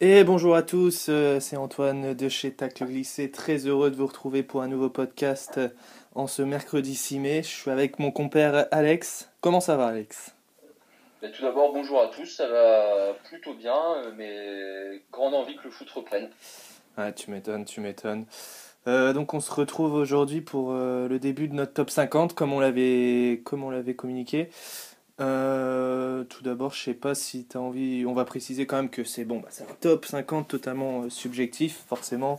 Et bonjour à tous, euh, c'est Antoine de chez Tacle Glissé, très heureux de vous retrouver pour un nouveau podcast euh, en ce mercredi 6 mai. Je suis avec mon compère Alex. Comment ça va Alex? Mais tout d'abord, bonjour à tous, ça va plutôt bien, euh, mais grande envie que le foot reprenne. Ouais, tu m'étonnes, tu m'étonnes. Euh, donc on se retrouve aujourd'hui pour euh, le début de notre top 50 comme on l'avait comme on l'avait communiqué. Tout d'abord, je sais pas si tu as envie, on va préciser quand même que c'est bon, bah, c'est un top 50 totalement subjectif, forcément.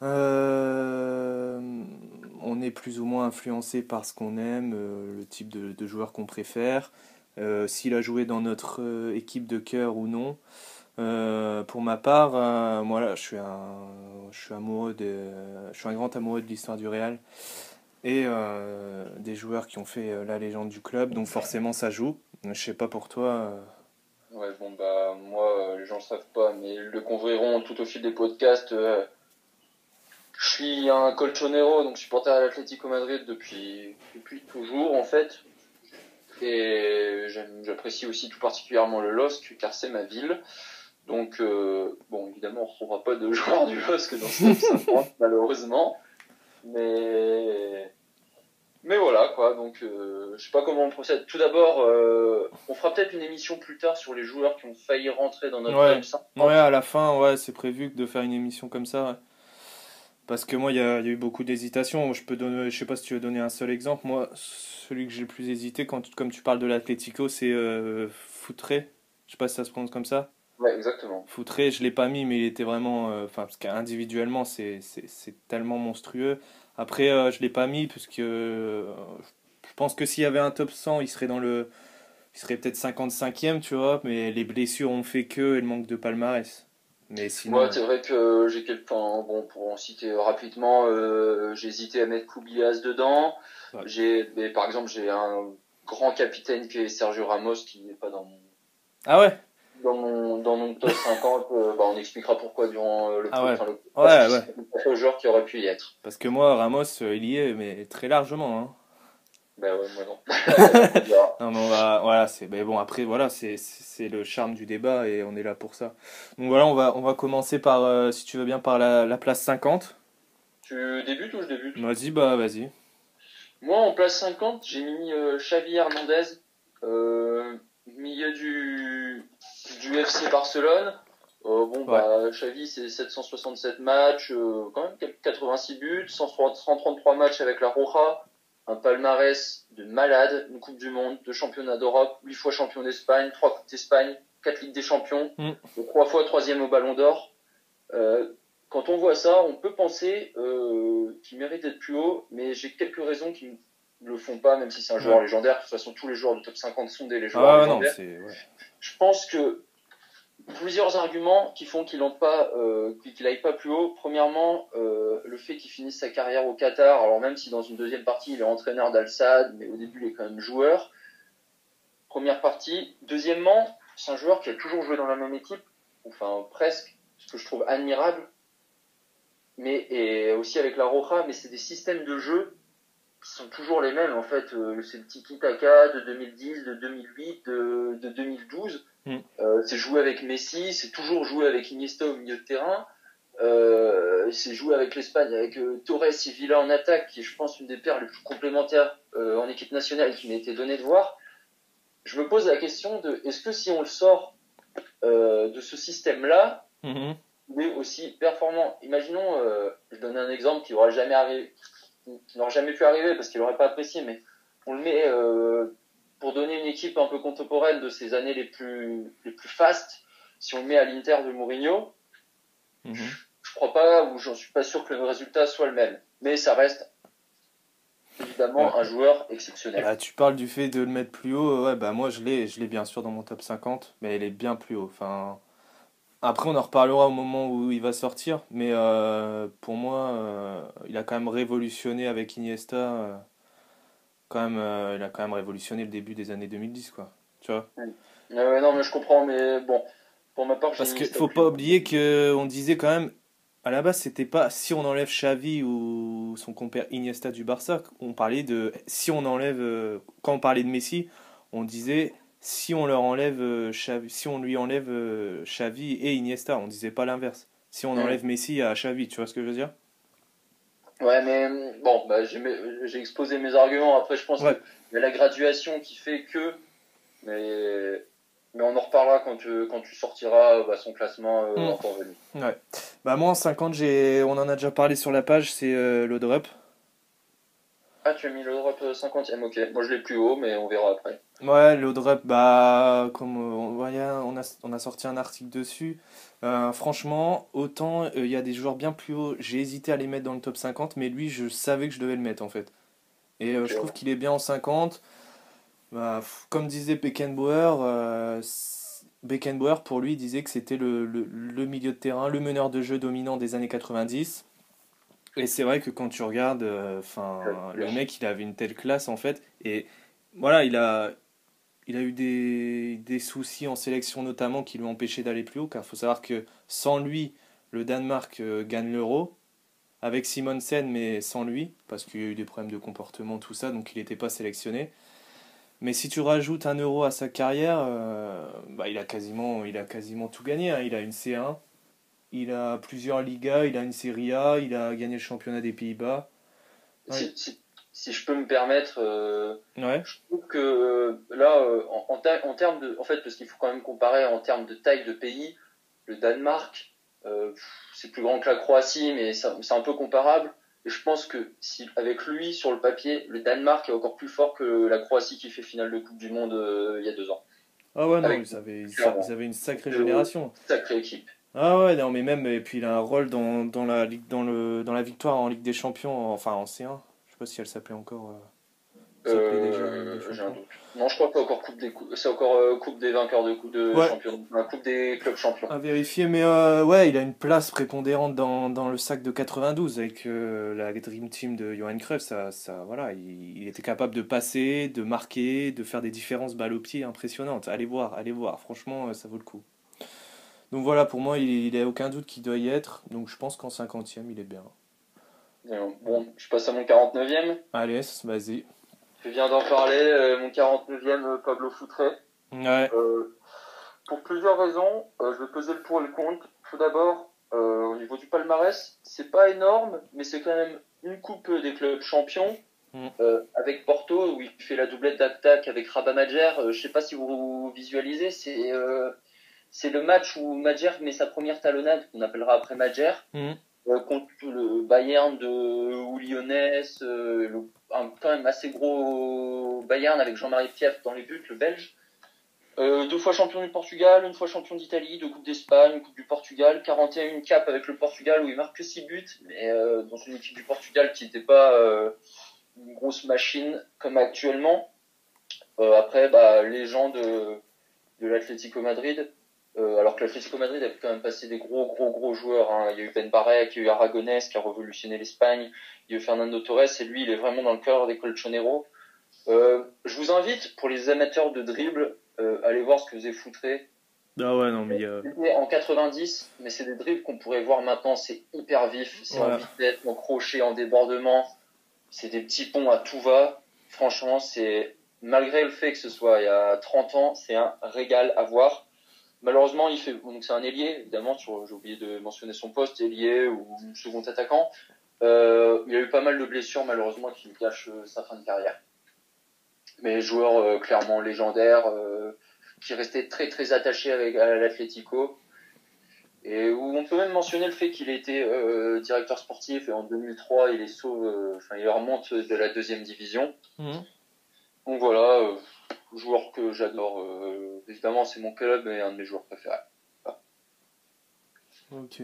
On est plus ou moins influencé par ce qu'on aime, le type de, joueur qu'on préfère, s'il a joué dans notre euh, équipe de cœur ou non. Euh, pour ma part, euh, moi là, je suis un, je suis amoureux de, je suis un grand amoureux de l'histoire du Real et euh, des joueurs qui ont fait euh, la légende du club, donc forcément ça joue. Je sais pas pour toi. euh, Ouais, bon, bah, moi, euh, les gens le savent pas, mais ils le converront tout au fil des podcasts. euh, je suis un colchonero, donc supporter à l'Atlético Madrid depuis, depuis toujours, en fait. Et j'apprécie aussi tout particulièrement le LOSC, car c'est ma ville. Donc, euh, bon, évidemment, on ne retrouvera pas de joueurs du LOSC dans ce top 50, malheureusement. Mais, mais voilà, quoi. Donc, euh, je sais pas comment on procède. Tout d'abord, euh, on fera peut-être une émission plus tard sur les joueurs qui ont failli rentrer dans notre Ouais. top 50. Ouais, à la fin, ouais, c'est prévu de faire une émission comme ça. ouais. Parce que moi, il y a, il y a eu beaucoup d'hésitations. Je peux donner, je sais pas si tu veux donner un seul exemple. Moi, celui que j'ai le plus hésité, quand, comme tu parles de l'Atlético, c'est euh, Foutré. Je sais pas si ça se prononce comme ça. Ouais, exactement. Foutré, je l'ai pas mis, mais il était vraiment. euh, Enfin, parce qu'individuellement, c'est tellement monstrueux. Après, euh, je l'ai pas mis, parce que euh, je pense que s'il y avait un top 100, il serait dans le. Il serait peut-être 55e, tu vois, mais les blessures ont fait que et le manque de palmarès. Mais sinon. Moi, c'est vrai que j'ai quelques. enfin, bon, pour en citer rapidement, euh, j'ai hésité à mettre Kubilas dedans. Ouais. J'ai, mais par exemple, j'ai un grand capitaine qui est Sergio Ramos qui n'est pas dans mon, Ah ouais? dans mon, dans mon top 50. euh, bah, on expliquera pourquoi durant euh, le Ah ouais. enfin, le- Ouais, parce ouais. joueur qui aurait pu y être. Parce que moi, Ramos, euh, il y est, mais très largement. Hein. Ben ouais, moi non. Non, mais on va, voilà, c'est, mais bon, après, voilà, c'est, c'est le charme du débat et on est là pour ça. Donc voilà, on va, on va commencer par, euh, si tu veux bien, par la, la place 50. tu débutes ou je débute? Vas-y, bah, vas-y. Moi, en place 50, j'ai mis euh, Xavi Hernandez, euh, milieu du, du FC Barcelone. Euh, bon, bah, Xavi, c'est 767 matchs, euh, quand même 86 buts, 103 133 matchs avec la Roja, un palmarès de malade, une Coupe du Monde, deux championnats d'Europe, 8 fois champion d'Espagne, 3 Coupes d'Espagne, 4 Ligues des Champions, Mm. 3 fois troisième au Ballon d'Or. Euh, quand on voit ça, on peut penser euh, qu'il mérite d'être plus haut, mais j'ai quelques raisons qui ne le font pas, même si c'est un joueur Ouais. légendaire. De toute façon, tous les joueurs du top 50 sont des joueurs Ah non, légendaires. ouais. Je pense que plusieurs arguments qui font qu'il n'aille pas, euh, aille pas plus haut. Premièrement, euh, le fait qu'il finisse sa carrière au Qatar, alors même si dans une deuxième partie il est entraîneur d'Al-Sadd, mais au début il est quand même joueur. Première partie. Deuxièmement, c'est un joueur qui a toujours joué dans la même équipe, enfin presque, ce que je trouve admirable. Mais et aussi avec la Roja, mais c'est des systèmes de jeu qui sont toujours les mêmes en fait. Euh, c'est le tiki taka de 2010, de 2008, de, de 2012. Euh, c'est jouer avec Messi, c'est toujours jouer avec Iniesta au milieu de terrain. Euh, c'est jouer avec l'Espagne, avec euh, Torres et Villa en attaque, qui est, je pense, une des paires les plus complémentaires en équipe nationale qui m'a été donné de voir. Je me pose la question de est-ce que si on le sort de ce système-là, Mhm. il est aussi performant? Imaginons, je donne un exemple qui n'aurait jamais arrivé, qui n'aurait jamais pu arriver parce qu'il n'aurait pas apprécié, mais on le met pour donner une équipe un peu contemporaine de ces années les plus les plus fastes. Si on le met à l'Inter de Mourinho, Mhm. je crois pas ou j'en suis pas sûr que le résultat soit le même, mais ça reste évidemment Ouais. un joueur exceptionnel. Bah, tu parles du fait de le mettre plus haut, ouais, bah moi je l'ai, je l'ai bien sûr dans mon top 50, mais elle est bien plus haut. Enfin, après on en reparlera au moment où il va sortir, mais euh, pour moi, euh, il a quand même révolutionné avec Iniesta, euh, quand même, euh, il a quand même révolutionné le début des années 2010, quoi. Tu vois Euh, non, mais je comprends, mais bon, Pour ma part, Parce qu'il faut pas oublier que on disait quand même, à la base, c'était pas si on enlève Xavi ou son compère Iniesta du Barça, on parlait de si on enlève, euh, quand on parlait de Messi, on disait si on leur enlève euh, Xavi, si on lui enlève Xavi et Iniesta, on disait pas l'inverse. Si on enlève Messi à Xavi, tu vois ce que je veux dire? Ouais, mais euh, bon, bah, j'ai exposé mes arguments. Après, je pense Ouais. qu'il y a la graduation qui fait que. Mais, mais on en reparlera quand tu, quand tu sortiras euh, bah, son classement euh, Mm. en temps venu. Ouais. Bah moi en 50, j'ai, on en a déjà parlé sur la page, c'est euh. Ah, tu as mis le drop euh, 50ème, ok. Moi, je l'ai plus haut, mais on verra après. Ouais, le drop, bah, comme euh, on voyait, on a, on a sorti un article dessus. Euh, franchement, autant euh, il y a des joueurs bien plus hauts, j'ai hésité à les mettre dans le top 50, mais lui, je savais que je devais le mettre en fait. Et euh, je trouve qu'il est bien en 50. Bah, comme disait Beckenbauer, euh, Beckenbauer, pour lui, disait que c'était le, le, le milieu de terrain, le meneur de jeu dominant des années 90. Et c'est vrai que quand tu regardes, euh, enfin, le mec, il avait une telle classe en fait. Et voilà, il a, il a eu des, des soucis en sélection notamment qui lui ont empêché d'aller plus haut, car il faut savoir que sans lui, le Danemark euh, gagne l'euro, avec Simonsen, mais sans lui, parce qu'il y a eu des problèmes de comportement, tout ça, donc il n'était pas sélectionné. Mais si tu rajoutes un euro à sa carrière, euh, bah, il, a quasiment, il a quasiment tout gagné. hein. Il a une C1, il a plusieurs Ligas, il a une Serie A, il a gagné le championnat des Pays-Bas. Ouais. Si, si, si je peux me permettre, euh, Ouais, je trouve que euh, là, euh, en, en, termes de. En fait, parce qu'il faut quand même comparer en termes de taille de pays, le Danemark, euh, c'est plus grand que la Croatie, mais c'est un peu comparable. Et je pense que si, avec lui, sur le papier, le Danemark est encore plus fort que la Croatie qui fait finale de Coupe du Monde il y a deux ans. Ah ouais, non, Avec- ils avaient, ils avaient une sacrée génération. Sacrée équipe. Ah ouais, non, mais même, et puis il a un rôle dans, dans, la, ligue- dans, le, dans la victoire en Ligue des Champions, enfin en C1. Je sais pas si elle s'appelait encore. euh, déjà Euh, j'ai un doute. Non, je crois pas encore Coupe des C'est encore euh, Coupe des vainqueurs de Coupe de Ouais. Coupe des clubs champions. À vérifier, mais euh, ouais, il a une place prépondérante dans, dans le sac de 92 avec la Dream Team de Johan Cruyff. Ça, ça, voilà, il, il était capable de passer, de marquer, de faire des différences balle au pied impressionnantes. Allez voir, allez voir, franchement, ça vaut le coup. Donc voilà, pour moi, il n'a aucun doute qu'il doit y être. Donc je pense qu'en 50e, il est bien. Bon, je passe à mon 49e. Allez, vas-y. Je viens d'en parler. euh, mon 49e, euh, Pablo Foutré. Ouais, Euh, pour plusieurs raisons, euh, je vais peser le pour et le contre. Tout d'abord, au niveau du palmarès, c'est pas énorme, mais c'est quand même une coupe des clubs champions. Mm. Avec Porto, où il fait la doublette d'attaque avec Rabat Majer. Je sais pas si vous visualisez, c'est c'est le match où Majer met sa première talonnade, qu'on appellera après Majer, Mhm. euh, contre le Bayern de Oulionès, euh, le- un quand même assez gros Bayern avec Jean-Marie Piaf dans les buts, le Belge. Euh, deux fois champion du Portugal, une fois champion d'Italie, deux coupes d'Espagne, une coupe du Portugal, 41 cap avec le Portugal où il marque que 6 buts, mais dans une équipe du Portugal qui n'était pas une grosse machine comme actuellement. Après, bah, les gens de, de l'Atlético Madrid, euh, alors que l'Atlético Madrid a quand même passé des gros, gros, gros joueurs. hein. Il y a eu Ben Barek, il y a eu Aragonès qui a révolutionné l'Espagne, il y a eu Fernando Torres, et lui, il est vraiment dans le cœur des Colchoneros. Euh, je vous invite, pour les amateurs de dribble, euh, allez voir ce que faisait Foutré. Ah ouais, non, mais C'était en 90, mais c'est des dribbles qu'on pourrait voir maintenant, c'est hyper vif, c'est en Ouais. vitesse, en crochet, en débordement, c'est des petits ponts à tout va. Franchement, c'est, malgré le fait que ce soit il y a 30 ans, c'est un régal à voir. Malheureusement, il fait, donc c'est un ailier, évidemment, sur- j'ai oublié de mentionner son poste, ailier ou second attaquant. Euh, il y a eu pas mal de blessures, malheureusement, qui lui cachent euh, sa fin de carrière. Mais joueur euh, clairement légendaire, qui restait très très attaché avec, à l'Atlético. Et où on peut même mentionner le fait qu'il a été euh, directeur sportif et en 2003 il est sauve, euh, enfin il remonte de la deuxième division. Mhm. Donc voilà, euh, joueur que j'adore. euh, évidemment c'est mon club et un de mes joueurs préférés. Ok.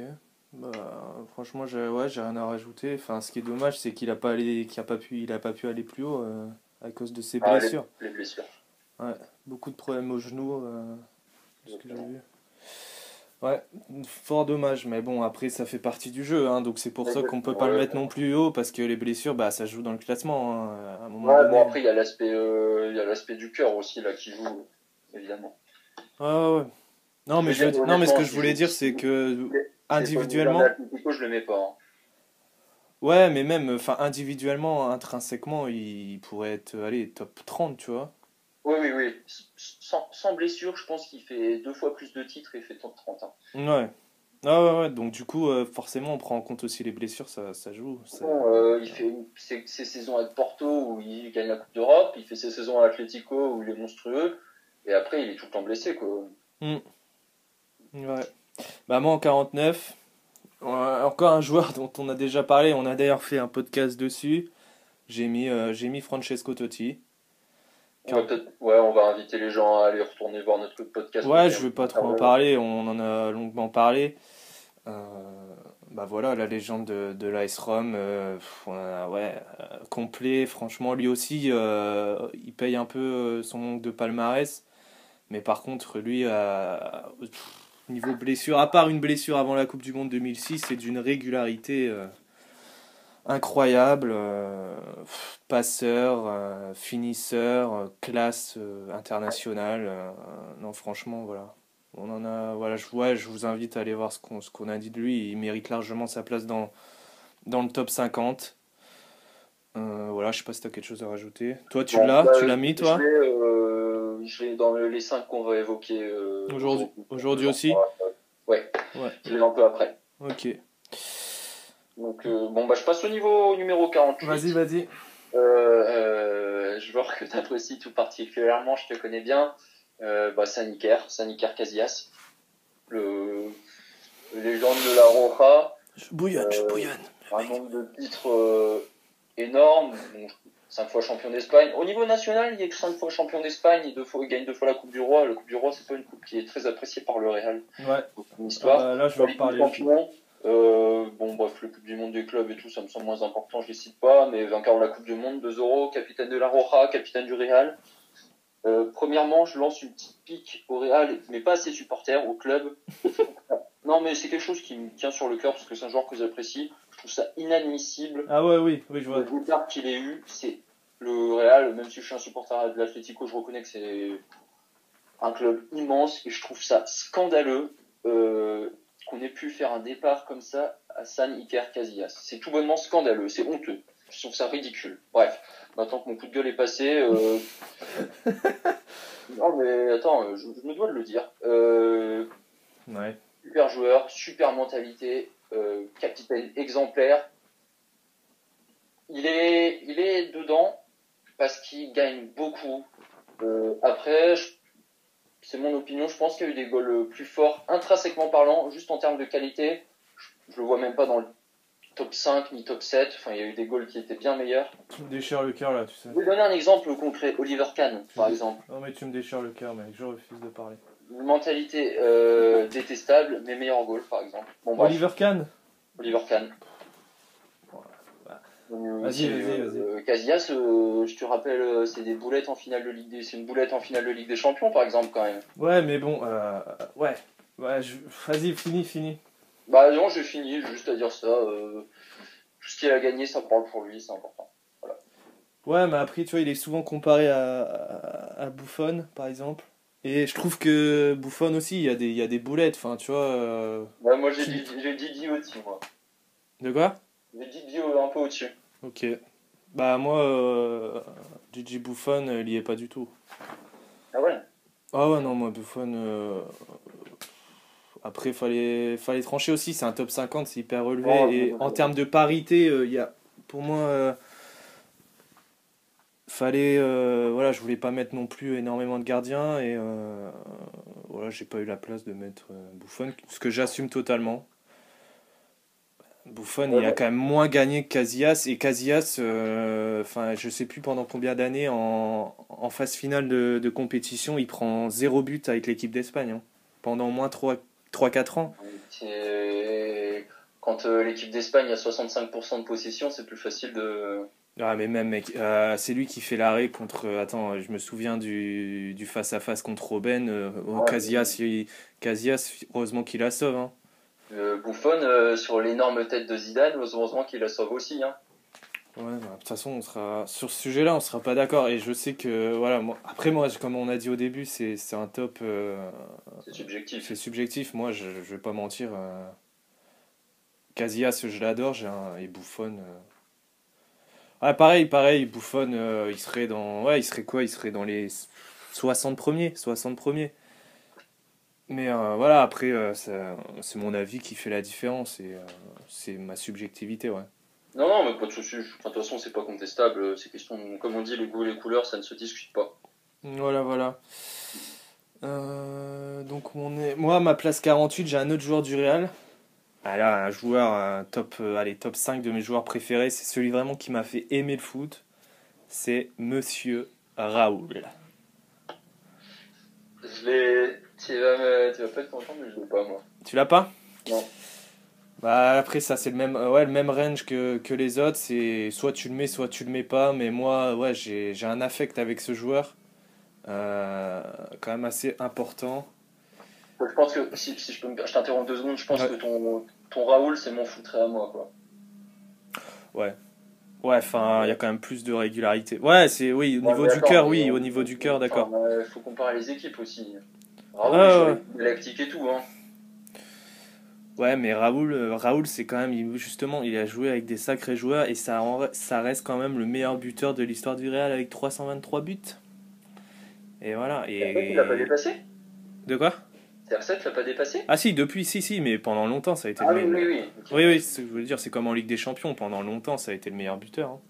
Bah, franchement, j'ai ouais, j'ai rien à rajouter. Enfin, ce qui est dommage, c'est qu'il a pas allé, qu'il a pas pu, il a pas pu aller plus haut euh, à cause de ses Ah, les- blessures. Les blessures. Beaucoup de problèmes au genou, euh, ce que j'ai vu. Ouais, fort dommage, mais bon, après, ça fait partie du jeu, hein, donc c'est pour ça qu'on peut pas le Ouais. mettre non plus haut, parce que les blessures, bah, ça joue dans le classement, hein, à un moment Ouais, donné. bon après il y a l'aspect euh, il y a l'aspect du cœur aussi là qui joue évidemment. Ouais, ouais. Non, mais, Je veux non, mais ce que je voulais dire, c'est que individuellement. je le mets pas. hein. Ouais, mais même, enfin, individuellement, intrinsèquement, il pourrait être, allez, top 30, tu vois. Oui, oui, oui. Sans, sans blessure, je pense qu'il fait deux fois plus de titres et il fait top 30. hein. Ouais. Ah ouais, ouais, donc du coup, euh, forcément, on prend en compte aussi les blessures, ça, ça joue. ça- Bon, euh, il fait une- ses, ses saisons avec Porto où il gagne la Coupe d'Europe, il fait ses saisons à Atlético où il est monstrueux, et après il est tout le temps blessé quoi. Ouais. Bah moi en 49, euh, encore un joueur dont on a déjà parlé, on a d'ailleurs fait un podcast dessus. J'ai mis, euh, j'ai mis Francesco Totti. On va ouais, on va inviter les gens à aller retourner voir notre podcast. Ouais, je veux pas trop en parler, on en a longuement parlé. Euh, bah voilà, la légende de, de l'Ice Rom, euh, ouais, euh, complet. Franchement, lui aussi, euh, il paye un peu son manque de palmarès. Mais par contre, lui, niveau blessure, à part une blessure avant la Coupe du Monde 2006, c'est d'une régularité incroyable. euh, pff, passeur, euh, finisseur, euh, classe internationale. non, franchement, voilà. On en a, voilà, je, ouais, je vous invite à aller voir ce qu'on a dit de lui. Il mérite largement sa place dans, dans le top 50. Euh, voilà, je sais pas si tu as quelque chose à rajouter. Toi, tu Bon, l'as bah, Tu l'as mis, toi? Je l'ai euh, dans les 5 qu'on va évoquer euh, Aujourd'hui- aujourd'hui aussi? Ouais. Ouais. Je l'ai un peu après. Ok. Donc euh, bon bah je passe au niveau numéro 48. Vas-y, vas-y. Euh, euh, je vois que tu apprécies tout particulièrement, je te connais bien. Bah, Saniker, Saniker Casillas, le, légende de la Roja, Je bouillonne, je bouillonne. un nombre de titres énorme, donc, cinq fois champion d'Espagne. Au niveau national, il est cinq fois champion d'Espagne, et deux fois, il gagne deux fois la Coupe du Roi. La Coupe du Roi, c'est pas une coupe qui est très appréciée par le Real. Ouais. Donc, une histoire. Ah, là, je vais en. Champions, euh, bon, bref, le Coupe du Monde des clubs et tout, ça me semble moins important, je les cite pas, mais vainqueur de la Coupe du Monde, 2 euros, capitaine de la Roja, capitaine du Real. Euh, premièrement, je lance une petite pique au Real, mais pas à ses supporters, au club. non, mais c'est quelque chose qui me tient sur le cœur parce que c'est un joueur que j'apprécie. Je trouve ça inadmissible. Ah ouais, oui, oui, je vois. Le départ qu'il ait eu, c'est le Real, même si je suis un supporter de l'Atlético, je reconnais que c'est un club immense et je trouve ça scandaleux euh, qu'on ait pu faire un départ comme ça à San Iker Casillas. C'est tout bonnement scandaleux, c'est honteux. Je trouve ça ridicule. Bref, maintenant que mon coup de gueule est passé. euh, non mais attends, euh, je, je me dois de le dire. Euh, Ouais. super joueur, super mentalité, euh, capitaine exemplaire. Il est, il est dedans parce qu'il gagne beaucoup. Après, je- c'est mon opinion, je pense qu'il y a eu des goals plus forts, intrinsèquement parlant, juste en termes de qualité. Je, je le vois même pas dans le top 5 ni top 7. Enfin, il y a eu des goals qui étaient bien meilleurs. Tu me déchires le cœur là, tu sais. Je vais donner un exemple concret. Oliver Kahn, par exemple. Non, mais tu me déchires le cœur, mec, je refuse de parler. Une mentalité euh, détestable, mais meilleur goal, par exemple. Bon. Oliver Kahn Oliver Kahn. Bah, Euh, vas-y, vas-y, vas-y. euh, Casillas, euh, je te rappelle, c'est des boulettes en finale de Ligue des, c'est une boulette en finale de Ligue des Champions, par exemple, quand même. Ouais, mais bon, euh, ouais. Ouais, je... vas-y, fini, fini. Bah non, j'ai fini, j'ai juste à dire ça. Euh, tout ce qu'il a gagné, ça parle pour lui, c'est important. Ouais, mais après, tu vois, il est souvent comparé à, à, à Buffon, par exemple. Et je trouve que Buffon aussi, il y a des, il y a des boulettes, enfin, tu vois. Ouais, moi, j'ai Qui- dit, dit Di au-dessus, moi. De quoi? J'ai dit Di au- un peu au-dessus. Ok. Bah, moi, euh, Gigi Buffon, euh, il y est pas du tout. Ah ouais? Ah ouais, non, moi, Buffon. euh, Après, fallait, fallait trancher aussi, c'est un top 50, c'est hyper relevé. Et en termes de parité, euh, il y a, pour moi, euh, fallait. euh, voilà, je voulais pas mettre non plus énormément de gardiens, et euh, voilà, j'ai pas eu la place de mettre euh, Buffon, ce que j'assume totalement. Buffon, Ouais, il a ouais. quand même moins gagné que Casillas, et Casillas, euh, enfin, je sais plus pendant combien d'années, en, en phase finale de, de compétition, il prend zéro but avec l'équipe d'Espagne, hein, pendant au moins 3-4 ans. Quand euh, l'équipe d'Espagne a 65% de possession, c'est plus facile de. Ah, mais même, mec, euh, c'est lui qui fait l'arrêt contre. Attends, je me souviens du, du face-à-face contre Robben. Ouais. Casillas, il- Casillas, heureusement qu'il la sauve. Hein. Euh, Buffon, euh, sur l'énorme tête de Zidane, heureusement qu'il la sauve aussi. Hein. Ouais, bah, de toute façon, on sera sur ce sujet-là, on sera pas d'accord. Et je sais que, voilà, moi, après, moi, comme on a dit au début, c'est c'est un top. euh, C'est subjectif. c'est subjectif. Moi, je, je vais pas mentir. euh, Casillas, je l'adore, j'ai un, il bouffonne. euh. Ouais, pareil, pareil, euh, il serait dans. Ouais, il serait quoi Il serait dans les 60 premiers. 60 premiers. Mais euh, voilà, après, euh, ça- c'est mon avis qui fait la différence. Et euh, c'est ma subjectivité, ouais. Non, non, mais pas de soucis. Enfin, de toute façon, c'est pas contestable. C'est question, comme on dit, les goûts et les couleurs, ça ne se discute pas. Voilà, voilà. Euh, donc on est... Moi, à ma place 48, j'ai un autre joueur du Real. Ah là, un joueur, un top, euh, allez, top 5 de mes joueurs préférés. C'est celui vraiment qui m'a fait aimer le foot. C'est Monsieur Raoul. Je l'ai. Tu vas, me... tu vas pas être content, mais je l'ai pas, moi. Tu l'as pas? Non. Bah après ça c'est le même euh, ouais le même range que, que les autres c'est soit tu le mets soit tu le mets pas mais moi ouais j'ai j'ai un affect avec ce joueur euh, quand même assez important Je pense que, si, si je peux me... Je t'interromps deux secondes, je pense Ouais. que ton, ton Raoul, c'est mon foutrait à moi, quoi. Ouais, enfin, il y a quand même plus de régularité. Ouais, c'est oui, au Ouais, niveau du cœur, oui, au niveau du cœur, d'accord. Enfin, euh, faut comparer les équipes aussi. Raoul, Ah, Galactique et tout, hein. Ouais, mais Raoul, euh, Raoul, c'est quand même, justement, il a joué avec des sacrés joueurs et ça, en- ça reste quand même le meilleur buteur de l'histoire du Real avec 323 buts. Et voilà. Et... Et Il l'a pas dépassé de quoi? CR7 l'a pas dépassé Ah si, depuis, si, si, mais pendant longtemps, ça a été Ah le oui, meilleur. oui, oui. Oui, oui, c'est ce que je veux dire, c'est comme en Ligue des Champions, pendant longtemps, ça a été le meilleur buteur. hein.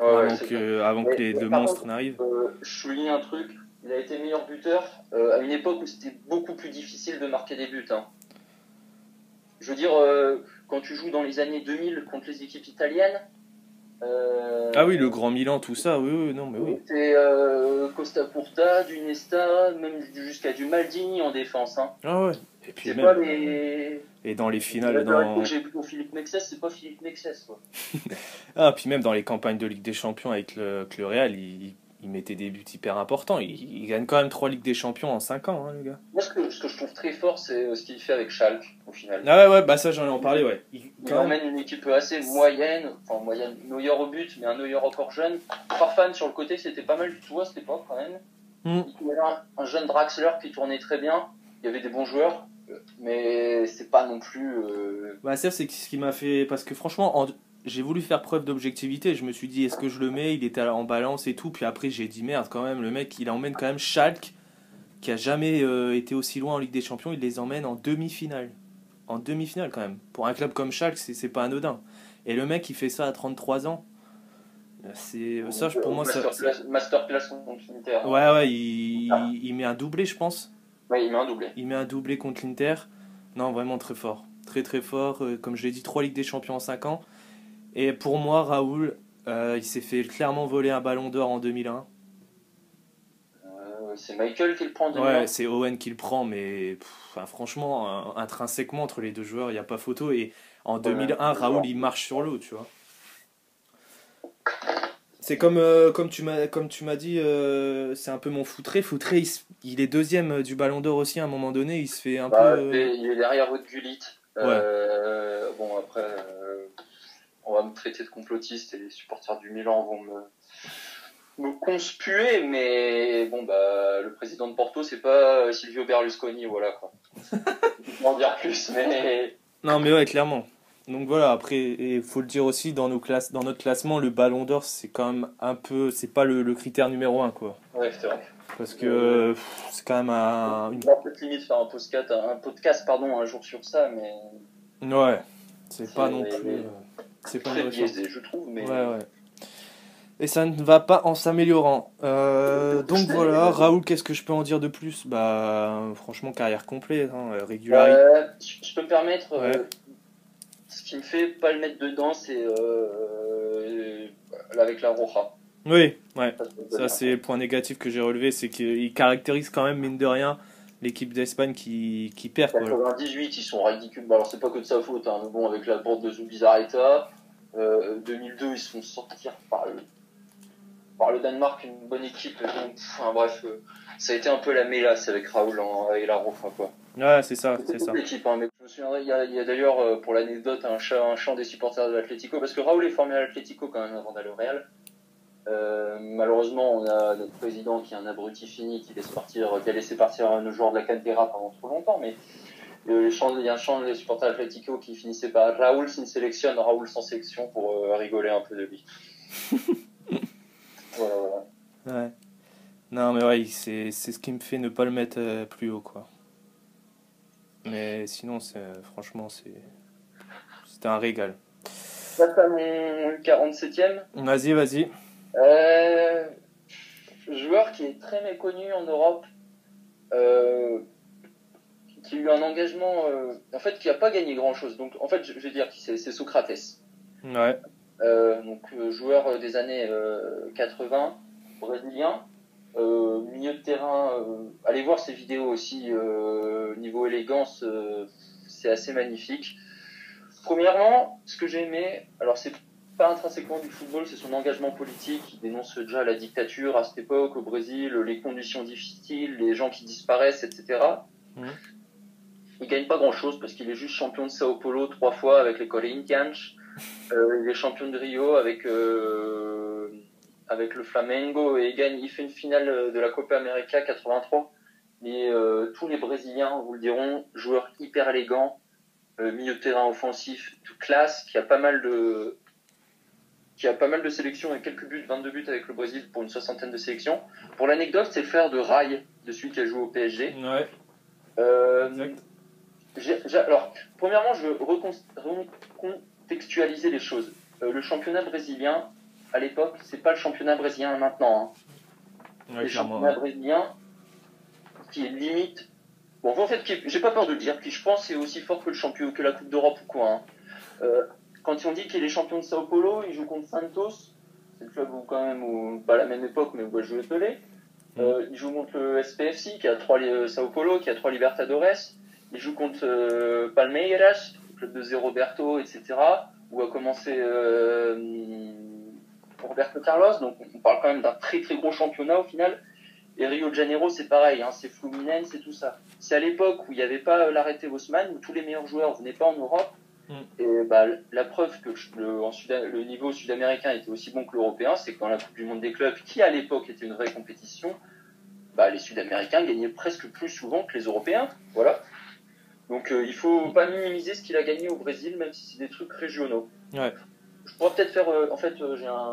Ouais, avant que, les deux monstres n'arrivent. Euh, je souligne un truc, il a été meilleur buteur euh, à une époque où c'était beaucoup plus difficile de marquer des buts. hein. Je veux dire, euh, quand tu joues dans les années 2000 contre les équipes italiennes. euh, Ah oui, le Grand Milan, tout ça, oui, oui, non, mais oui. Euh, Costa Curta, du Nesta, même jusqu'à du Maldini en défense. Hein. Ah ouais. Et puis même, pas les. et dans les finales, dans... j'ai vu Philippe Mexès, c'est pas Philippe Mexès. Ah, puis même dans les campagnes de Ligue des Champions avec le, avec le Real, il, il mettait des buts hyper importants. Il, il gagne quand même 3 Ligues des Champions en 5 ans, hein, le gars. Moi, ce que, ce que je trouve très fort, c'est euh, ce qu'il fait avec Schalke, au final. Ah ouais, ouais, bah ça j'en ai en parlé, ouais. Il, Il même- emmène une équipe assez moyenne, enfin moyenne, Neuer au but, mais un Neuer encore jeune. Farfan sur le côté, c'était pas mal du tout à cette époque quand même. Mm. Il y avait un, un jeune Draxler qui tournait très bien. Il y avait des bons joueurs, mais c'est pas non plus. euh, Bah ça c'est ce qui m'a fait... Parce que franchement, en- j'ai voulu faire preuve d'objectivité. Je me suis dit, est-ce que je le mets? Il était en balance et tout. Puis après j'ai dit, merde quand même, le mec il emmène quand même Schalke, qui a jamais euh, été aussi loin en Ligue des Champions, il les emmène en demi-finale. En demi-finale quand même. Pour un club comme Schalke, c'est pas anodin. Et le mec il fait ça à 33 ans. C'est ça pour moi ça, masterclass, contre l'Inter. Ouais, ouais, il, il, il met un doublé, je pense. Ouais, il met un doublé. Il met un doublé contre l'Inter. Non, vraiment très fort. Très, très fort. Euh, Comme je l'ai dit, 3 Ligues des Champions en 5 ans. Et pour moi, Raoul, euh, il s'est fait clairement voler un ballon d'or en 2001. Euh, c'est Michael qui le prend en 2001. Ouais, c'est Owen qui le prend, mais pff, enfin, franchement, intrinsèquement, entre les deux joueurs, il n'y a pas photo. Et en 2001, Raoul, il marche sur l'eau, tu vois. C'est comme, euh, comme tu m'as comme tu m'as dit, euh, c'est un peu mon foutré. Foutré, il, est deuxième du Ballon d'Or aussi à un moment donné. Il se fait un Bah, peu. euh, il est- derrière votre Gullit. Euh, bon, après, on va me traiter de complotiste et les supporters du Milan vont me, me conspuer, mais bon, bah, le président de Porto, c'est pas Silvio Berlusconi, voilà quoi. Je peux pas en dire plus, mais. Non, mais ouais, clairement. Donc voilà, après, il faut le dire aussi, dans, nos classes, dans notre classement, le ballon d'or, c'est quand même un peu. C'est pas le, le critère numéro un, quoi. Ouais, c'est vrai. Parce que c'est quand même un. On va peut-être limite faire un podcast, un podcast pardon, un jour sur ça, mais une- Ouais, c'est pas non plus. C'est pas très biaisé, je trouve. Mais... Ouais, ouais. Et ça ne va pas en s'améliorant. Euh, donc voilà, Raoul, qu'est-ce que je peux en dire de plus? Bah, franchement, carrière complète, hein, régularité. Euh, je je peux me permettre, euh, ce qui me fait pas le mettre dedans, c'est euh, avec la Roja. Oui, ouais. Ça, c'est le point négatif que j'ai relevé, c'est qu'il caractérise quand même, mine de rien, l'équipe d'Espagne qui, qui perd. Quoi. 98, ils sont ridicules. Bon, alors, c'est pas que de sa faute, hein, mais bon, avec la porte de Zubizarreta. Euh, 2002, ils se font sortir par le, par le Danemark, une bonne équipe. Donc, enfin, bref, euh, ça a été un peu la mélasse avec Raoul en- et la quoi. Ouais, c'est ça, C'est ça. l'équipe, hein, mais me souviendrai, il y a, d'ailleurs, euh, pour l'anecdote, un, un chant des supporters de l'Atlético, parce que Raoul est formé à l'Atlético quand même avant d'aller au Real. Euh, malheureusement, on a notre président qui est un abruti fini, qui, laisse partir, qui a laissé partir nos joueurs de la Cantera pendant trop longtemps, mais le chant- il y a un chant des supporters de l'Atlético qui finissait par Raoul sin sélection, Raoul sans sélection, pour euh, rigoler un peu de lui. voilà, voilà. Ouais. Non, mais ouais, c'est c'est ce qui me fait ne pas le mettre euh, plus haut, quoi. Mais sinon, c'est franchement, c'est c'était un régal. Passe à mon 47ème. Vas-y, vas-y. Euh, joueur qui est très méconnu en Europe, euh, qui a eu un engagement, euh, en fait, qui n'a pas gagné grand-chose. Donc, en fait, je je vais dire qui c'est, c'est Socrates. Ouais. Euh, donc, euh, joueur des années euh, 80, brésilien, milieu de terrain. allez voir ses vidéos aussi, niveau élégance, c'est assez magnifique. Premièrement, ce que j'ai aimé, alors c'est pas intrinsèquement du football, c'est son engagement politique. Il dénonce déjà la dictature à cette époque au Brésil, les conditions difficiles, les gens qui disparaissent, etc. Il gagne pas grand chose parce qu'il est juste champion de Sao Paulo trois fois avec les Corinthians. Euh, il est champion de Rio avec euh, avec le Flamengo et il gagne. Il fait une finale de la Copa América 83. Mais euh, tous les Brésiliens vous le diront, joueur hyper élégant, euh, milieu de terrain offensif de classe, qui a pas mal de qui a pas mal de sélections et quelques buts, 22 buts avec le Brésil pour une soixantaine de sélections. Pour l'anecdote, c'est le frère de Rai, de celui qui a joué au PSG. Ouais. Euh, Alors, premièrement, je veux recon- recontextualiser les choses. Euh, le championnat brésilien, à l'époque, c'est pas le championnat brésilien maintenant. hein. Ouais, le championnat ouais. brésilien, qui est limite. Bon, en fait, j'ai pas peur de le dire, qui je pense est aussi fort que le champion, que la Coupe d'Europe ou quoi. hein. Euh, quand on dit qu'il est champion de Sao Paulo, il joue contre Santos. C'est le club où, quand même, où, pas à la même époque, mais où a joué Pelé. Euh, il joue contre le SPFC, qui a trois, euh, Sao Paulo, qui a trois Libertadores. Il joue contre euh, Palmeiras, club de Zé Roberto, etc. Où a commencé euh, Roberto Carlos. Donc, on parle quand même d'un très très gros championnat au final. Et Rio de Janeiro, c'est pareil, hein, c'est Fluminense, c'est tout ça. C'est à l'époque où il n'y avait pas l'arrêté Haussmann, où tous les meilleurs joueurs venaient pas en Europe. Mm. Et bah, la preuve que le, en Sud- le niveau sud-américain était aussi bon que l'européen, c'est que dans la Coupe du Monde des clubs, qui à l'époque était une vraie compétition, bah, les Sud-Américains gagnaient presque plus souvent que les Européens. Voilà. Donc euh, il faut pas minimiser ce qu'il a gagné au Brésil, même si c'est des trucs régionaux. Ouais. Je pourrais peut-être faire, euh, en fait, euh, j'ai un,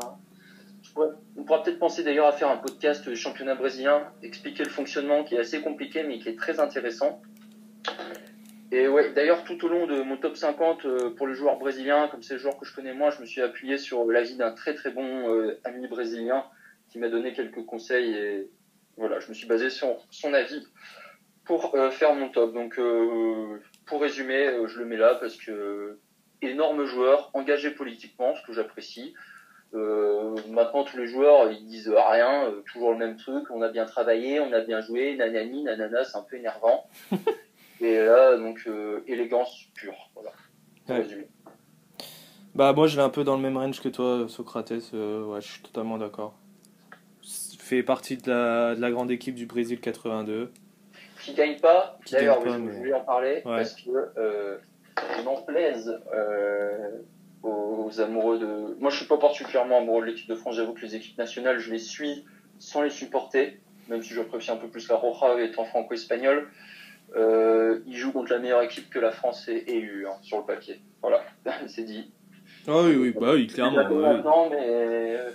je pourrais- on pourra peut-être penser d'ailleurs à faire un podcast euh, championnat brésilien, expliquer le fonctionnement qui est assez compliqué mais qui est très intéressant. Et ouais, d'ailleurs tout au long de mon top 50 euh, pour les joueurs brésiliens, comme c'est le joueur que je connais moi, je me suis appuyé sur l'avis d'un très très bon euh, ami brésilien qui m'a donné quelques conseils et voilà, je me suis basé sur son avis pour euh, faire mon top. Donc euh, pour résumer, euh, je le mets là parce que énorme joueur, engagé politiquement, ce que j'apprécie. Euh, maintenant, tous les joueurs, ils disent rien, euh, toujours le même truc. On a bien travaillé, on a bien joué, nanani, nanana, c'est un peu énervant. Et là, donc, euh, élégance pure. Voilà. Pour Ouais. résumer. Bah, moi, je l'ai un peu dans le même range que toi, Socrates. ouais, je suis totalement d'accord. Fait partie de la, de la grande équipe du Brésil 82. Qui gagne pas, d'ailleurs, je voulais en parler, Ouais. parce que euh, je m'en plaise euh, aux, aux amoureux de. Moi, je suis pas particulièrement amoureux de l'équipe de France. J'avoue que les équipes nationales, je les suis sans les supporter, même si j'apprécie un peu plus la Roja étant franco-espagnol. Euh, ils jouent contre la meilleure équipe que la France ait, ait eue hein, sur le papier. Voilà, c'est dit. Ah oui, oui, bah oui, Je clairement. l'appelle ouais, maintenant, mais euh,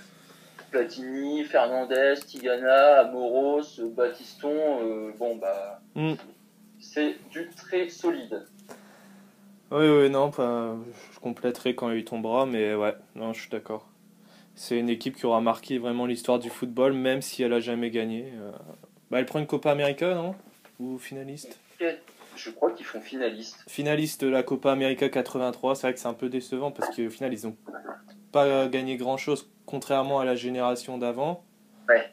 Platini, Fernandez, Tigana, Amoros, Batiston, euh, bon bah, Mm. c'est du très solide. Oui, oui, non, pas, je compléterai quand il tombera, mais ouais, non, je suis d'accord. C'est une équipe qui aura marqué vraiment l'histoire du football, même si elle a jamais gagné. Euh, Bah, elle prend une Copa América, non? Ou finaliste? Je crois qu'ils font finaliste. Finaliste de la Copa América 83, c'est vrai que c'est un peu décevant parce qu'au final, ils ont pas gagné grand-chose, contrairement à la génération d'avant. Ouais.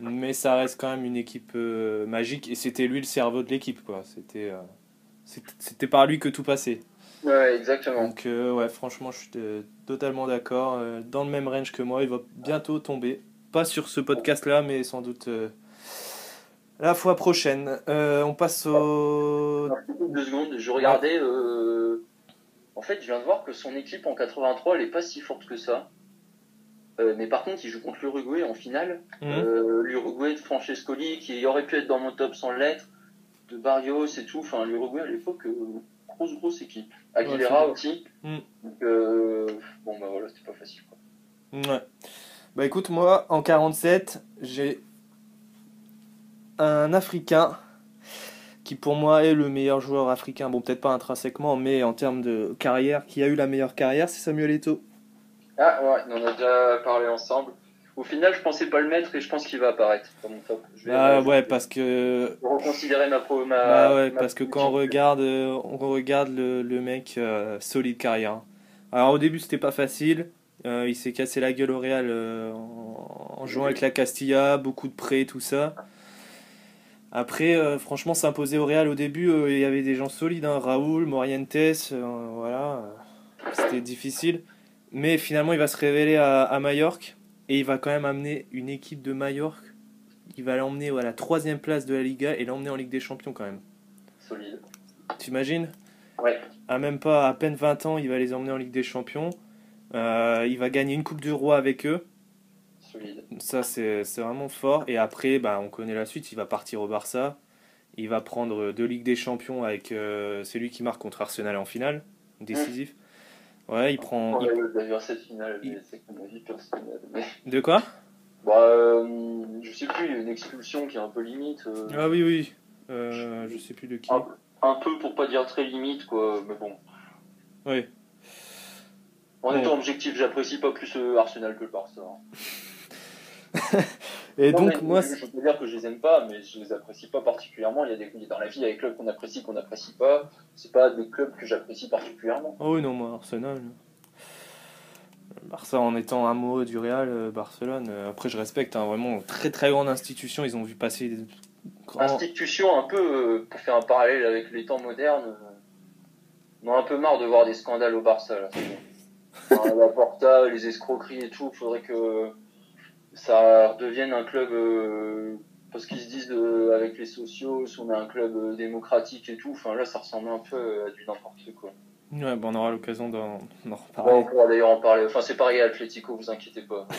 Mais ça reste quand même une équipe euh, magique, et c'était lui le cerveau de l'équipe, quoi. C'était euh, c'était- par lui que tout passait. Ouais, exactement. Donc euh, ouais, franchement, je suis totalement d'accord. Dans le même range que moi, il va bientôt tomber. Pas sur ce podcast-là, mais sans doute La fois prochaine. On passe au. Deux secondes, je regardais. En fait, je viens de voir que son équipe en 83, elle est pas si forte que ça. Euh, mais par contre, il joue contre l'Uruguay en finale. Mhm. Euh, L'Uruguay de Francescoli, qui aurait pu être dans mon top sans l'être, de Barrios et tout. Enfin, l'Uruguay à l'époque, euh, grosse, grosse équipe. Aguilera Ouais, aussi. Mhm. Donc, euh, bon, bah voilà, c'était pas facile. Quoi. Ouais. Bah écoute, moi, en 47, j'ai un Africain qui pour moi est le meilleur joueur africain. Bon, peut-être pas intrinsèquement, mais en termes de carrière, qui a eu la meilleure carrière, c'est Samuel Eto'o. Ah ouais, on en a déjà parlé ensemble. Au final, je pensais pas le mettre et je pense qu'il va apparaître dans mon top. Je vais, Ah euh, ouais, parce que reconsidérer ma pro. Ma, Bah ouais, ma parce que quand on regarde, euh, on regarde le, le mec, euh, solide carrière. Alors au début c'était pas facile, Euh, il s'est cassé la gueule au Real en, en jouant avec la Castilla, beaucoup de prêts, tout ça. Après, franchement, s'imposer au Real au début, il y avait des gens solides, hein, Raoul, Morientes, voilà, c'était difficile. Mais finalement, il va se révéler à, à Majorque et il va quand même amener une équipe de Majorque. Il va l'emmener à la troisième place de la Liga et l'emmener en Ligue des Champions quand même. Solide. T'imagines? Ouais. À même pas à peine 20 ans, il va les emmener en Ligue des Champions. Euh, il va gagner une Coupe du Roi avec eux. Solide. Ça, c'est vraiment fort. Et après, bah, on connaît la suite. Il va partir au Barça. Il va prendre deux Ligues des Champions avec. euh, c'est lui qui marque contre Arsenal en finale. Décisif. Ouais, il prend. Il- d'ailleurs cette finale, il- c'est mon avis personnel. Mais... De quoi? Bah, euh, je sais plus, il y a une expulsion qui est un peu limite. euh, Ah oui, oui. Euh, je sais plus de qui. un, un peu pour pas dire très limite, quoi. Mais bon. Oui. En étant objectif, j'apprécie pas plus Arsenal que le Barça. hein. Et Non, donc, mais moi. je, peux dire que je les aime pas, mais je les apprécie pas particulièrement. Il y a des dans la vie, il y a des clubs qu'on apprécie, qu'on n'apprécie pas. C'est pas des clubs que j'apprécie particulièrement. Oh oui, non, moi, Arsenal. Barça en étant amoureux du Real, euh, Barcelone. euh, Après, je respecte hein, vraiment très très grande institution. Ils ont vu passer des grands. Institution un peu, euh, pour faire un parallèle avec les temps modernes, on a un peu marre de voir des scandales au Barça. Là, la Porta, les escroqueries et tout, faudrait que ça redevienne un club, euh, parce qu'ils se disent euh, avec les sociaux, si on est un club euh, démocratique et tout, enfin là ça ressemble un peu euh, à du n'importe quoi. Ouais, bon, on aura l'occasion d'en reparler. on pourra d'ailleurs en parler, enfin c'est pareil à Atletico, vous inquiétez pas.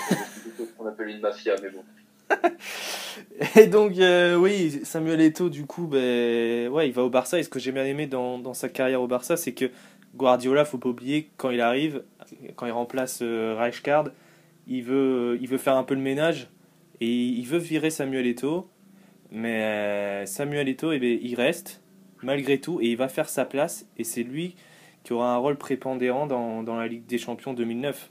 C'est qu'on appelle une mafia, mais bon. Et donc, oui, Samuel Eto'o, du coup, ben, ouais, il va au Barça. Et ce que j'ai bien aimé dans, dans sa carrière au Barça, c'est que Guardiola, faut pas oublier, quand il arrive, quand il remplace Rijkaard, il veut, il veut faire un peu le ménage et il veut virer Samuel Eto'o. Mais euh, Samuel Eto'o, eh il reste malgré tout et il va faire sa place. Et c'est lui qui aura un rôle prépondérant dans, dans la Ligue des Champions 2009.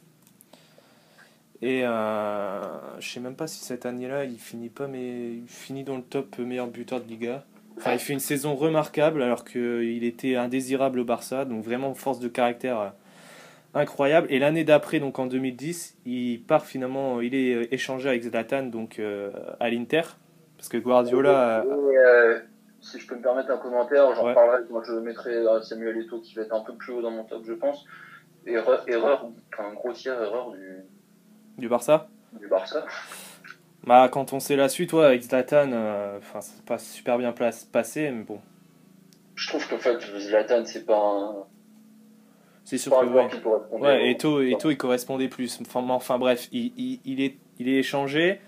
Et euh, je sais même pas si cette année-là, il finit pas, mais il finit dans le top meilleur buteur de Liga. Enfin, il fait une saison remarquable alors qu'il était indésirable au Barça, donc vraiment force de caractère euh, incroyable. Et l'année d'après, donc en 2010, il part finalement, il est euh, échangé avec Zlatan donc euh, à l'Inter, parce que Guardiola. euh, Et, euh, si je peux me permettre un commentaire, j'en Ouais. parlerai quand je mettrai Samuel Eto'o qui va être un peu plus haut dans mon top, je pense. Erreur, erreur enfin, grossière erreur du, du Barça. du Barça. Bah, quand on sait la suite, ouais, avec Zlatan, euh, enfin, c'est pas super bien place, passé, mais bon, Je trouve qu'en fait, Zlatan, c'est pas un, c'est sûr que ouais. Ouais, Eto, Eto, il correspondait plus. Enfin, bref, il, il, il est, il est échangé.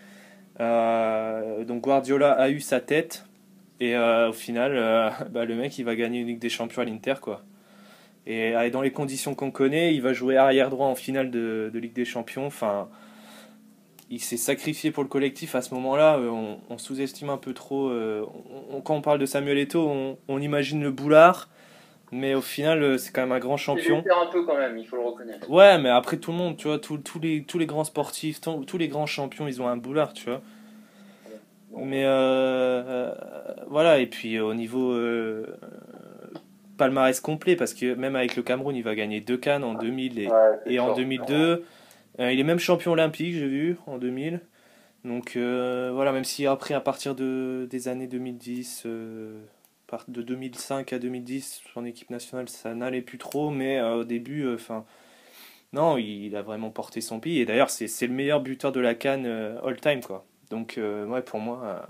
Euh, donc Guardiola a eu sa tête. Et euh, au final, euh, bah, le mec, il va gagner une Ligue des Champions à l'Inter, quoi. Et dans les conditions qu'on connaît, il va jouer arrière droit en finale de, de Ligue des Champions. Enfin, il s'est sacrifié pour le collectif à ce moment-là. On, on sous-estime un peu trop. on- on- quand on parle de Samuel Eto, on, on imagine le boulard. Mais au final, euh, c'est quand même un grand champion. Il un peu quand même, il faut le reconnaître. Ouais, mais après tout le monde, tu vois, tous les, tous les grands sportifs, tous tous les grands champions, ils ont un boulard, tu vois. Mais euh, euh, voilà, et puis au niveau palmarès complet, parce que même avec le Cameroun, il va gagner deux cannes en 2000 et, Ouais, en fort. 2002. Euh, il est même champion olympique, j'ai vu, en 2000. Donc euh, voilà, même si après, à partir de, des années 2010, euh, par- de 2005 à 2010, son équipe nationale, ça n'allait plus trop, mais euh, au début, euh, enfin. non, il a vraiment porté son pays. Et d'ailleurs, c'est c'est le meilleur buteur de la Cannes euh, all-time, quoi. Donc, ouais, pour moi,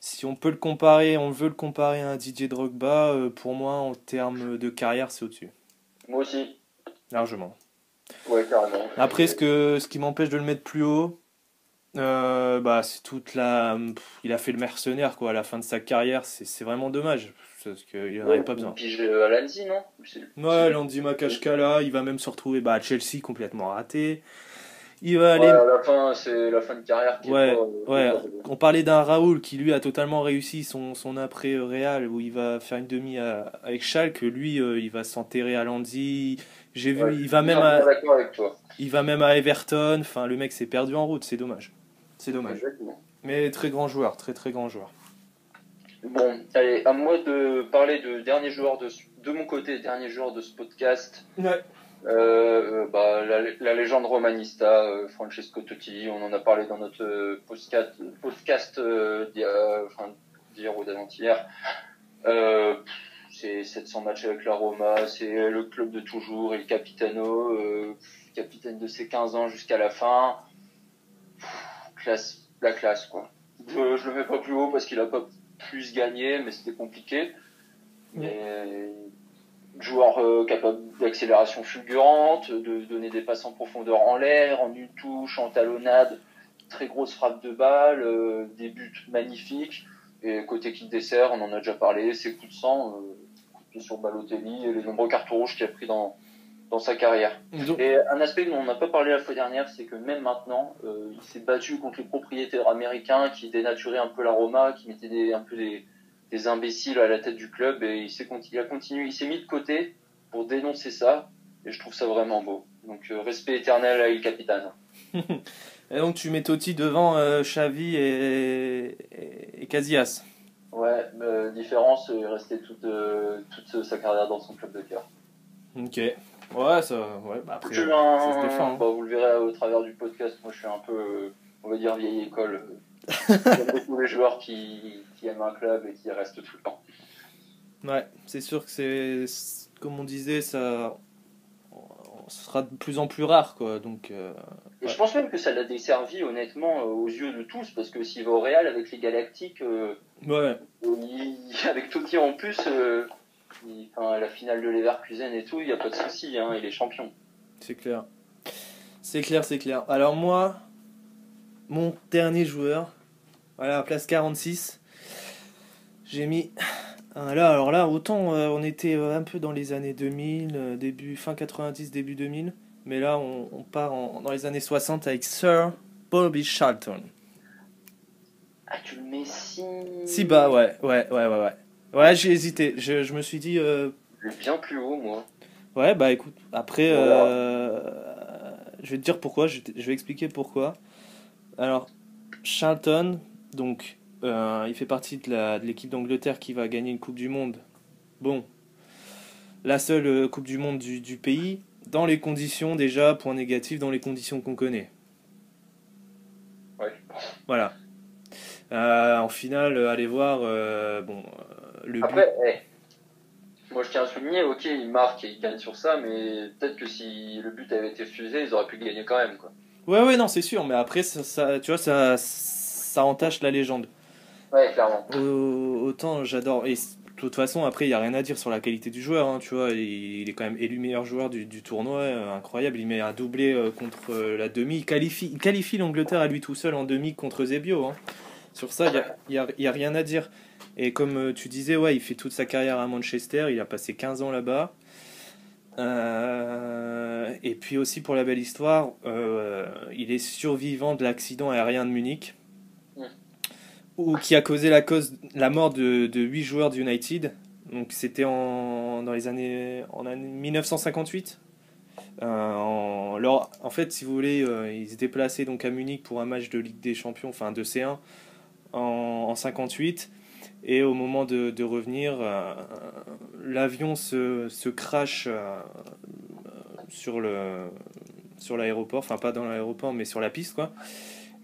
si on peut le comparer, on veut le comparer à un Didier Drogba, pour moi, en termes de carrière, c'est au-dessus. Moi aussi. Largement. Ouais, carrément. Après, ce, que, ce qui m'empêche de le mettre plus haut, euh, bah, c'est toute la. Il a fait le mercenaire quoi, à la fin de sa carrière, c'est c'est vraiment dommage. Parce qu'il n'en avait pas besoin. Puis à Lanzi, non? Ouais, Landy Makashkala, il va même se retrouver bah, à Chelsea complètement raté. Il va aller. Ouais, à la fin, c'est la fin de carrière qui est Ouais, pas, euh, ouais. pas- On parlait d'un Raoul qui lui a totalement réussi son, son après Real où il va faire une demi à- avec Schalke. Lui, euh, il va s'enterrer à Landy. J'ai vu, Ouais, il va je même à, avec toi. il va même à Everton. Enfin, le mec s'est perdu en route. C'est dommage. C'est dommage. Exactement. Mais très grand joueur, très très grand joueur. Bon, allez, à moi de parler de dernier joueur de, de mon côté, dernier joueur de ce podcast. Ouais. Euh, euh, bah, la, la légende romanista, euh, Francesco Totti, on en a parlé dans notre euh, podcast, podcast d'hier ou d'avant-hier. C'est 700 matchs avec la Roma, c'est le club de toujours, et le capitano, capitaine de ses 15 ans jusqu'à la fin. Classe, la classe quoi. Je, je le mets pas plus haut parce qu'il a pas plus gagné, mais c'était compliqué. Mais joueur euh, capable d'accélération fulgurante, de donner des passes en profondeur en l'air, en une touche, en talonnade, très grosse frappe de balle, euh, des buts magnifiques. Et côté kick dessert, on en a déjà parlé, ses coups de sang, euh, coups de pied sur Balotelli et les nombreux cartons rouges qu'il a pris dans, dans sa carrière. Donc, Et un aspect dont on n'a pas parlé la fois dernière, c'est que même maintenant, euh, il s'est battu contre les propriétaires américains qui dénaturaient un peu la Roma, qui mettaient des, un peu des, des imbéciles à la tête du club, et il, s'est, il a continué, il s'est mis de côté pour dénoncer ça, et je trouve ça vraiment beau. Donc euh, respect éternel à Il Capitane. et donc tu mets Totti devant euh, Xavi et, et, et Casillas. Ouais, euh, différence, il est resté toute, toute sa carrière dans son club de cœur. Ok. Ouais, ça. Ouais, bah après, Je ça se défend. hein. bah, vous le verrez au travers du podcast, moi je suis un peu, euh, on va dire, vieille école. J'aime beaucoup les joueurs qui, qui aiment un club et qui restent tout le temps. Ouais, c'est sûr que c'est. Comme on disait, ça. Ce sera de plus en plus rare, quoi. Donc. euh, Et Ouais. je pense même que ça l'a desservi honnêtement euh, aux yeux de tous, parce que s'il va au Real avec les Galactiques, euh, Ouais. il- avec Totti en plus, euh, enfin, la finale de Leverkusen et tout, il n'y a pas de souci, hein, il est champion. C'est clair. C'est clair, c'est clair. Alors moi, mon dernier joueur, voilà, place 46, j'ai mis... Ah, Là, alors là, autant euh, on était euh, un peu dans les années 2000, euh, début, fin 90, début 2000, mais là on, on part en- dans les années 60 avec Sir Bobby Charlton. Ah, tu le mets si. Si bas, ouais, ouais, ouais, ouais, ouais. Ouais, j'ai hésité, je, je me suis dit... euh, bien plus haut, moi. Ouais, bah écoute, après, Voilà. euh, je vais te dire pourquoi, je, vais expliquer pourquoi. Alors, Charlton, donc, euh, il fait partie de la- de l'équipe d'Angleterre qui va gagner une Coupe du Monde. Bon, la seule euh, Coupe du Monde du, du pays, dans les conditions, déjà, point négatif, dans les conditions qu'on connaît. Ouais. Voilà. Euh, en finale, allez voir, euh, bon, but. Après, eh, moi je tiens à souligner, ok, il marque et il gagne sur ça, mais peut-être que si le but avait été refusé, ils auraient pu gagner quand même, quoi. Ouais, ouais, non, c'est sûr, mais après, ça, ça- tu vois, ça, ça entache la légende. Ouais, clairement. Au- Autant j'adore. Et de toute façon, après, il n'y a rien à dire sur la qualité du joueur. hein, tu vois, il, est quand même élu meilleur joueur du, du tournoi. euh, incroyable. Il met un doublé euh, contre euh, la demi. Il qualifie, il qualifie l'Angleterre à lui tout seul en demi contre Zebio. hein. Sur ça, il n'y a, rien à dire. Et comme euh, tu disais, ouais, il fait toute sa carrière à Manchester. Il a passé 15 ans là-bas. Euh, et puis aussi pour la belle histoire, euh, il est survivant de l'accident aérien de Munich ou qui a causé la, cause, la mort de, de 8 joueurs d'United. Donc c'était en, dans les années, en année 1958. Euh, en, leur- en fait, si vous voulez, ils se déplaçaient donc à Munich pour un match de Ligue des Champions, enfin de C1, en, en 58. Et au moment de, revenir, euh, l'avion se, se crache euh, sur le sur l'aéroport, enfin pas dans l'aéroport, mais sur la piste, quoi.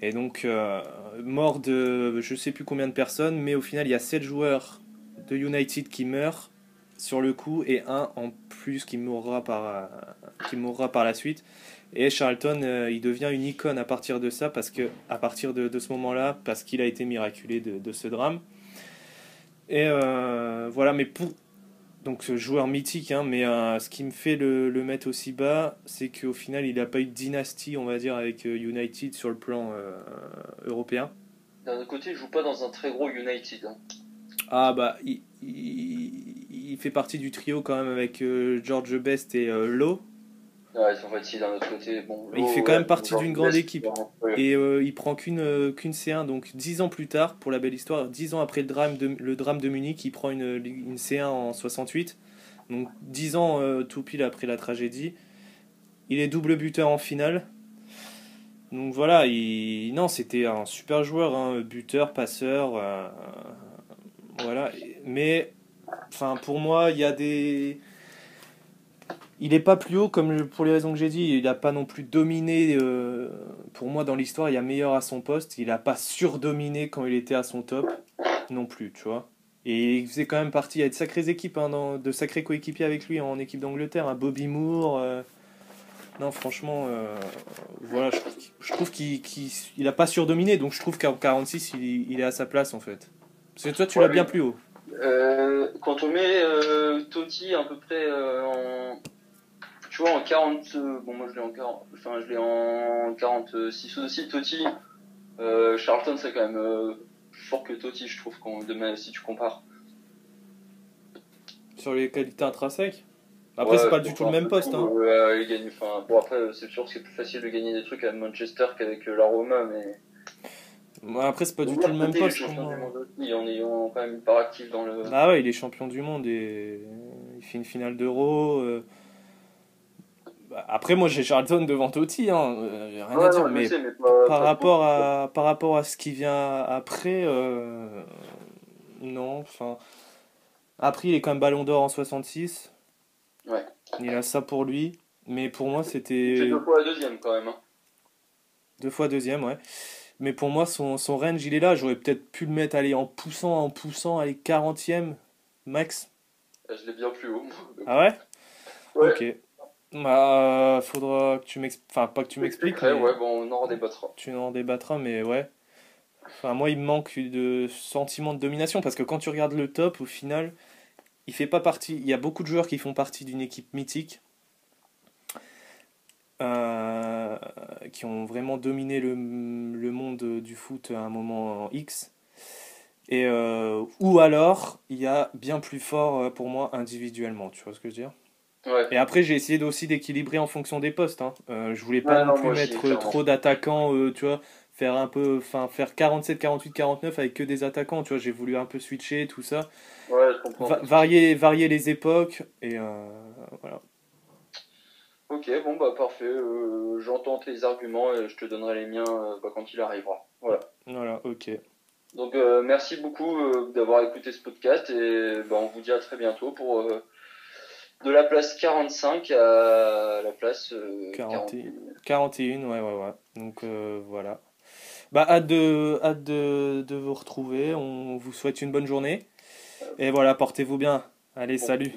Et donc, euh, mort de je sais plus combien de personnes, mais au final, il y a 7 joueurs de United qui meurent sur le coup et un en plus qui mourra par, qui mourra par la suite. Et Charlton, euh, il devient une icône à partir de ça, parce que à partir de, de ce moment-là, parce qu'il a été miraculé de, de ce drame. Et euh, voilà, mais pour donc ce joueur mythique, hein, mais euh, ce qui me fait le, le mettre aussi bas, c'est qu'au final, il n'a pas eu de dynastie, on va dire, avec United sur le plan européen. D'un autre côté, il joue pas dans un très gros United. Hein. Ah bah, il, il, il, fait partie du trio quand même avec George Best et Lowe. Ouais, en fait, d'un autre côté, bon, il fait quand même partie d'une grande équipe. Et euh, il prend qu'une euh, qu'une C1. Donc, dix ans plus tard, pour la belle histoire, dix ans après le drame de, le drame de Munich, il prend une, une C1 en 68. Donc, dix ans euh, tout pile après la tragédie. Il est double buteur en finale. Donc voilà, il... non, c'était un super joueur, hein, buteur, passeur. voilà. Mais, enfin, pour moi, il y a des il n'est pas plus haut, comme pour les raisons que j'ai dit. Il n'a pas non plus dominé. Euh, pour moi, dans l'histoire, il y a meilleur à son poste. Il n'a pas surdominé quand il était à son top, non plus, tu vois. Et il faisait quand même partie. Il y a de sacrées équipes, hein, dans, de sacrés coéquipiers avec lui en équipe d'Angleterre. Hein, Bobby Moore. Euh. non, franchement, euh, voilà, je, trouve qu'il n'a pas surdominé. Donc je trouve qu'en 46, il, il, est à sa place, en fait. Parce que toi, tu l'as bien plus haut. quand on met Totti à peu près en tu vois, en 40, euh, bon, moi je l'ai en 40, enfin, je l'ai en 46 aussi, Totti. Euh, Charlton, c'est quand même euh, plus fort que Totti, je trouve, quand, demain, si tu compares. Sur les qualités intrinsèques Après, c'est pas du tout le même poste. Hein. il gagne, enfin, bon, après, c'est sûr que c'est plus facile de gagner des trucs à Manchester qu'avec la Roma, mais. après, c'est pas du tout le même poste. Il en est quand même hyper actif dans le. Ah ouais, il est champion du monde et il fait une finale d'Euro. Après, moi, j'ai Charlton devant Totti, hein, rien à dire, mais, par, rapport à, par rapport à ce qui vient après, euh, non. Enfin, après, il est quand même Ballon d'Or en 66. Ouais. Il a ça pour lui, mais pour moi, c'était. C'est deux fois deuxième quand même. Hein. Deux fois deuxième, ouais. Mais pour moi, son, son range, il est là. J'aurais peut-être pu le mettre aller en poussant, en poussant, aller 40e max. Je l'ai bien plus haut. Ah ouais, ouais. Ok. Bah, faudra que tu m'expliques. Enfin, pas que tu m'expliques. Ouais, bon, on en débattra. Tu en débattras, mais ouais. Enfin, moi, il me manque de sentiment de domination parce que quand tu regardes le top, au final, il fait pas partie. Il y a beaucoup de joueurs qui font partie d'une équipe mythique. Euh, qui ont vraiment dominé le, le, monde du foot à un moment X. Et, euh, ou alors, il y a bien plus fort euh, pour moi individuellement. Tu vois ce que je veux dire? Et après, j'ai essayé aussi d'équilibrer en fonction des postes. Hein. Euh, je voulais pas non, plus mettre trop d'attaquants, euh, tu vois, faire un peu, enfin, faire 47, 48, 49 avec que des attaquants, tu vois. J'ai voulu un peu switcher, tout ça. Ouais, je comprends. varier, varier les époques, et euh, voilà. Ok, bon, bah parfait. Euh, j'entends tes arguments et je te donnerai les miens bah, quand il arrivera. Voilà. Voilà, ok. Donc, merci beaucoup d'avoir écouté ce podcast et bah, on vous dit à très bientôt pour de la place 45 à la place 41. Euh, 41, ouais, ouais, ouais. Donc euh, voilà. Bah, hâte de, hâte de, de, vous retrouver. On vous souhaite une bonne journée. Et voilà, portez-vous bien. Allez, salut.